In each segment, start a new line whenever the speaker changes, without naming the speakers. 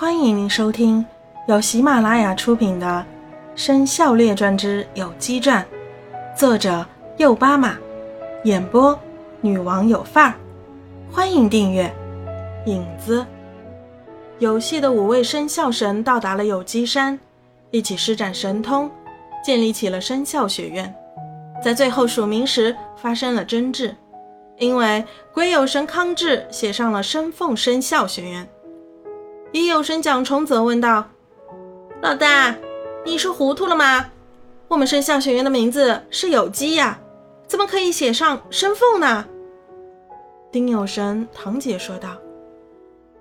欢迎您收听由喜马拉雅出品的《生肖列传之有机传》，作者右巴马，演播女王有范儿。欢迎订阅。影子游戏的五位生肖神到达了有机山，一起施展神通，建立起了生肖学院。在最后署名时发生了争执，因为鬼有神康志写上了生凤生肖学院。已有神蒋崇则问道：“老大，你是糊涂了吗？我们生肖学院的名字是有机呀，怎么可以写上生凤呢？”丁有神堂姐说道：“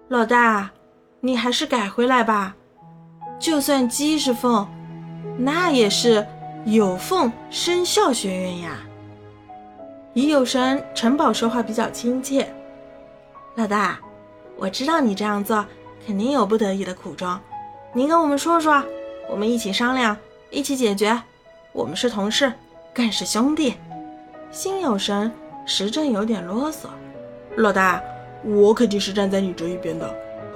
老大，你还是改回来吧。就算鸡是凤，那也是有凤生肖学院呀。”已有神城堡说话比较亲切：“老大，我知道你这样做。”肯定有不得已的苦衷，您跟我们说说，我们一起商量，一起解决。我们是同事，更是兄弟。心有神时阵有点啰嗦，
老大，我肯定是站在你这一边的。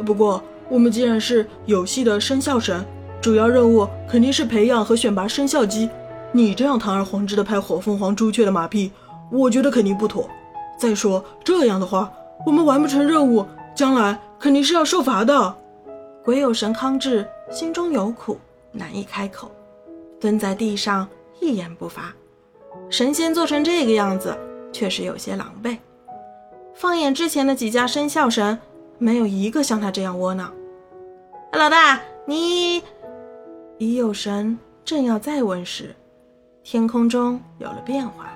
不过，我们既然是有戏的生肖神，主要任务肯定是培养和选拔生肖鸡。你这样堂而皇之的拍火凤凰朱雀的马屁，我觉得肯定不妥。再说这样的话，我们完不成任务，将来。肯定是要受罚的。
鬼有神康志心中有苦，难以开口，蹲在地上一言不发。神仙做成这个样子，确实有些狼狈。放眼之前的几家生肖神，没有一个像他这样窝囊。老大，你已有神正要再问时，天空中有了变化，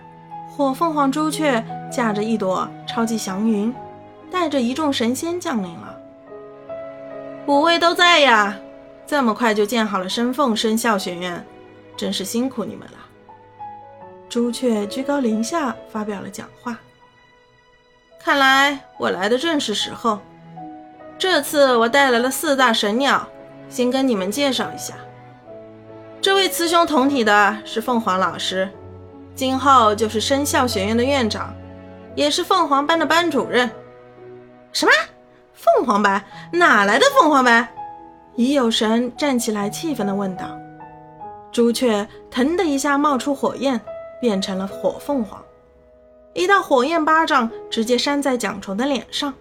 火凤凰朱雀驾着一朵超级祥云，带着一众神仙降临了。五位都在呀，这么快就建好了生凤生肖学院，真是辛苦你们了。朱雀居高临下发表了讲话。看来我来的正是时候。这次我带来了四大神鸟，先跟你们介绍一下。这位雌雄同体的是凤凰老师，今后就是生肖学院的院长，也是凤凰班的班主任。什么？凤凰班哪来的凤凰班？已有神站起来，气愤地问道。朱雀腾的一下冒出火焰，变成了火凤凰，一道火焰巴掌直接扇在蒋虫的脸上，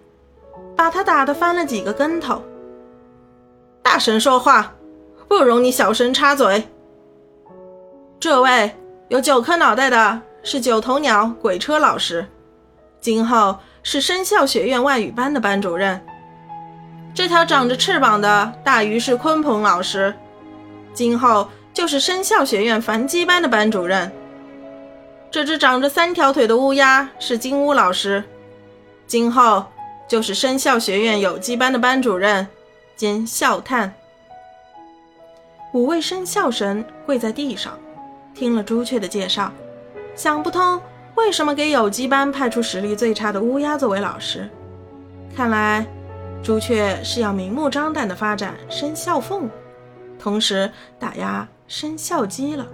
把他打得翻了几个跟头。大神说话，不容你小声插嘴。这位有九颗脑袋的是九头鸟鬼车老师，今后。是生肖学院外语班的班主任。这条长着翅膀的大鱼是鲲鹏老师，今后就是生肖学院繁鸡班的班主任。这只长着三条腿的乌鸦是金乌老师，今后就是生肖学院有机班的班主任兼校探。五位生肖神跪在地上，听了朱雀的介绍，想不通。为什么给有机班派出实力最差的乌鸦作为老师？看来朱雀是要明目张胆地发展生肖凤，同时打压生肖鸡了。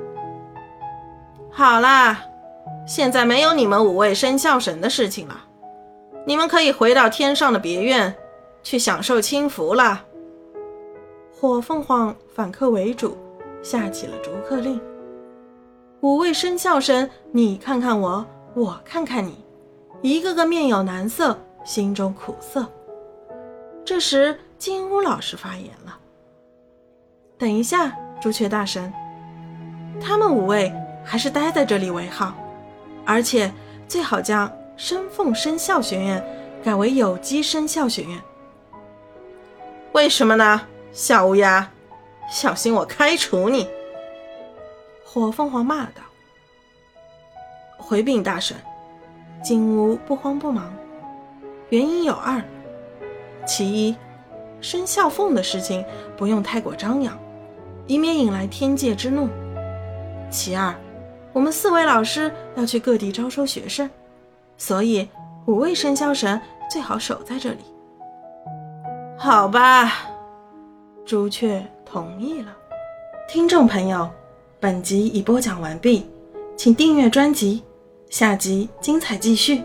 好啦，现在没有你们五位生肖神的事情了，你们可以回到天上的别院去享受清福了。火凤凰反客为主，下起了逐客令。五位生肖神，你看看我，我看看你，一个个面有难色，心中苦涩。这时，金乌老师发言了：“等一下，朱雀大神，他们五位还是待在这里为好，而且最好将生凤生肖学院改为有机生肖学院。为什么呢？小乌鸦，小心我开除你！”火凤凰骂道：“回禀大神，金乌不慌不忙，原因有二：其一，生肖凤的事情不用太过张扬，以免引来天界之怒；其二，我们四位老师要去各地招收学生，所以五位生肖神最好守在这里。”好吧，朱雀同意了。听众朋友。本集已播讲完毕，请订阅专辑，下集精彩继续。